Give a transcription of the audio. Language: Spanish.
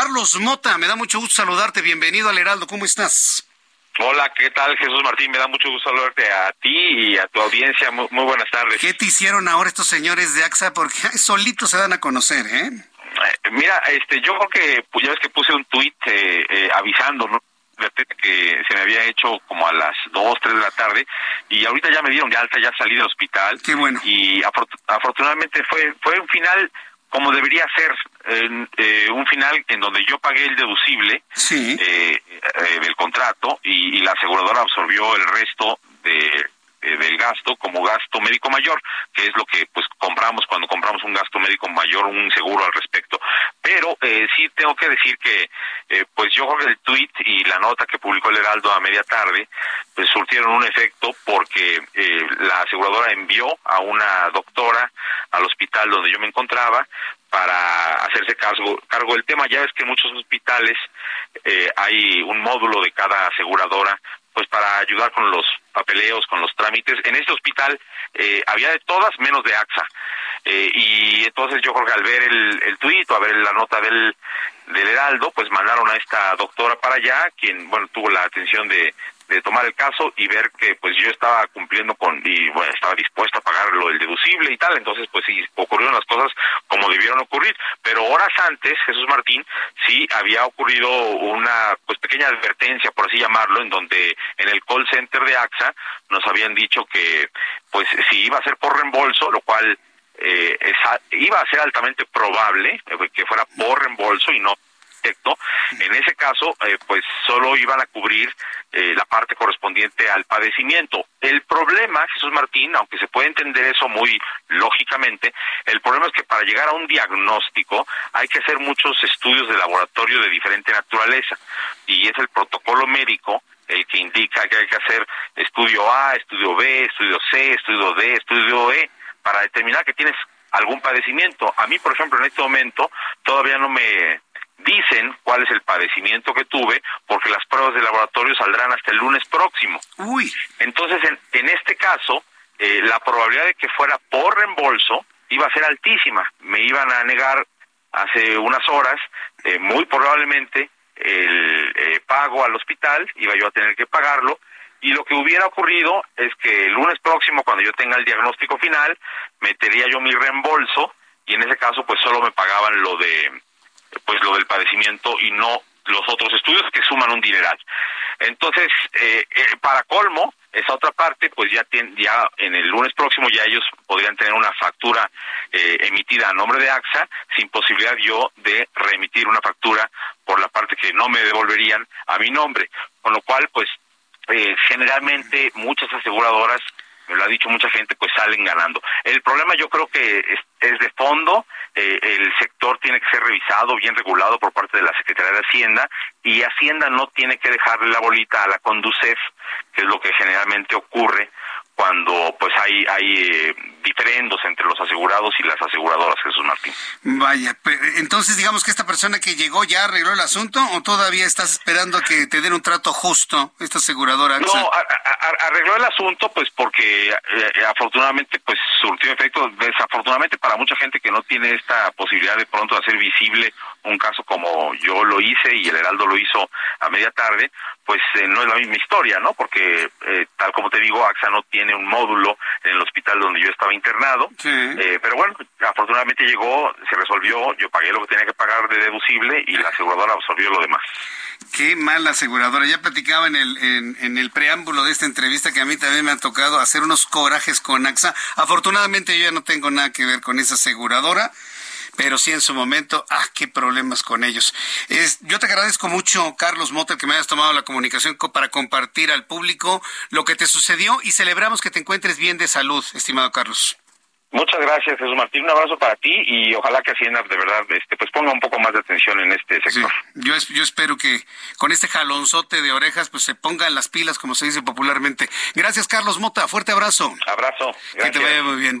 Carlos Mota, me da mucho gusto saludarte. Bienvenido al Heraldo. ¿Cómo estás? Hola, ¿qué tal Jesús Martín? Me da mucho gusto saludarte a ti y a tu audiencia. Muy, muy buenas tardes. ¿Qué te hicieron ahora estos señores de AXA? Porque solitos se dan a conocer, ¿eh? Eh, Mira, este, yo creo que pues, ya ves que puse un tuit eh, eh, avisando, ¿no? que se me había hecho como a las 2, 3 de la tarde y ahorita ya me dieron de alta, ya salí del hospital. Qué bueno. Y afortu- afortunadamente fue fue un final como debería ser, eh, un final en donde yo pagué el deducible Sí. eh, eh, del contrato y, y la aseguradora absorbió el resto de del gasto como gasto médico mayor, que es lo que pues compramos cuando compramos un gasto médico mayor, un seguro al respecto. Pero eh, sí tengo que decir que eh, pues yo creo que el tweet y la nota que publicó el Heraldo a media tarde pues surtieron un efecto porque eh, la aseguradora envió a una doctora al hospital donde yo me encontraba para hacerse cargo, cargo del tema. Ya ves que en muchos hospitales eh, hay un módulo de cada aseguradora pues para ayudar con los papeleos, con los trámites. En este hospital eh, había de todas menos de AXA. Eh, y entonces yo creo que al ver el, el tuit a ver la nota del, del Heraldo, pues mandaron a esta doctora para allá, quien, bueno, tuvo la atención de, de tomar el caso y ver que pues yo estaba cumpliendo con y bueno estaba dispuesto a pagar lo del deducible y tal. Entonces pues sí ocurrieron las cosas como debieron ocurrir. Pero horas antes Jesús Martín sí había ocurrido una pues pequeña advertencia por así llamarlo en donde en el call center de AXA nos habían dicho que pues si iba a ser por reembolso lo cual eh, esa- iba a ser altamente probable eh, que fuera por reembolso y no directo, en ese caso, eh, pues solo iban a cubrir eh, la parte correspondiente al padecimiento. El problema, Jesús Martín, aunque se puede entender eso muy lógicamente, el problema es que para llegar a un diagnóstico hay que hacer muchos estudios de laboratorio de diferente naturaleza. Y es el protocolo médico el que indica que hay que hacer estudio A, estudio B, estudio C, estudio D, estudio E, para determinar que tienes algún padecimiento. A mí, por ejemplo, en este momento todavía no me dicen cuál es el padecimiento que tuve, porque las pruebas de laboratorio saldrán hasta el lunes próximo. Uy, Entonces, en, en este caso, eh, la probabilidad de que fuera por reembolso iba a ser altísima. Me iban a negar hace unas horas, eh, muy probablemente, el eh, pago al hospital, iba yo a tener que pagarlo, y lo que hubiera ocurrido es que el lunes próximo, cuando yo tenga el diagnóstico final, metería yo mi reembolso, y en ese caso, pues solo me pagaban lo de, pues lo del padecimiento y no los otros estudios que suman un dineral. Entonces, eh, eh, para colmo, esa otra parte, pues ya, tien- ya en el lunes próximo ya ellos podrían tener una factura eh, emitida a nombre de AXA sin posibilidad yo de reemitir una factura por la parte que no me devolverían a mi nombre. Con lo cual, pues eh, generalmente muchas aseguradoras, me lo ha dicho mucha gente, pues salen ganando. El problema yo creo que es, es de fondo, eh, el sector tiene que ser revisado, bien regulado por parte de la Secretaría de Hacienda y Hacienda no tiene que dejarle la bolita a la Conducef, que es lo que generalmente ocurre cuando pues hay hay eh, diferendos entre los asegurados y las aseguradoras, Jesús Martín. vaya. Entonces, digamos que esta persona que llegó ya arregló el asunto o todavía estás esperando a que te den un trato justo esta aseguradora AXA? No, a- a- a- arregló el asunto pues porque eh, afortunadamente pues surtió efecto, desafortunadamente para mucha gente que no tiene esta posibilidad de pronto de hacer visible un caso como yo lo hice y el Heraldo lo hizo a media tarde, pues eh, no es la misma historia, ¿no? Porque eh, tal como te digo, AXA no tiene un módulo en el hospital donde yo estaba internado, Sí. eh, pero bueno, afortunadamente llegó, se resolvió, yo pagué lo que tenía que pagar de deducible y la aseguradora absorbió lo demás. Qué mala aseguradora. Ya platicaba en el, en, en el preámbulo de esta entrevista que a mí también me ha tocado hacer unos corajes con AXA. Afortunadamente yo ya no tengo nada que ver con esa aseguradora, pero sí en su momento, ah, qué problemas con ellos. Es, yo te agradezco mucho, Carlos Mota, que me hayas tomado la comunicación co- para compartir al público lo que te sucedió y celebramos que te encuentres bien de salud, estimado Carlos. Muchas gracias, Jesús Martín. Un abrazo para ti y ojalá que Hacienda de verdad este, pues ponga un poco más de atención en este sector. yo, yo espero que con este jalonzote de orejas pues se pongan las pilas, como se dice popularmente. Gracias, Carlos Mota. Fuerte abrazo. Abrazo. Que te vaya muy bien.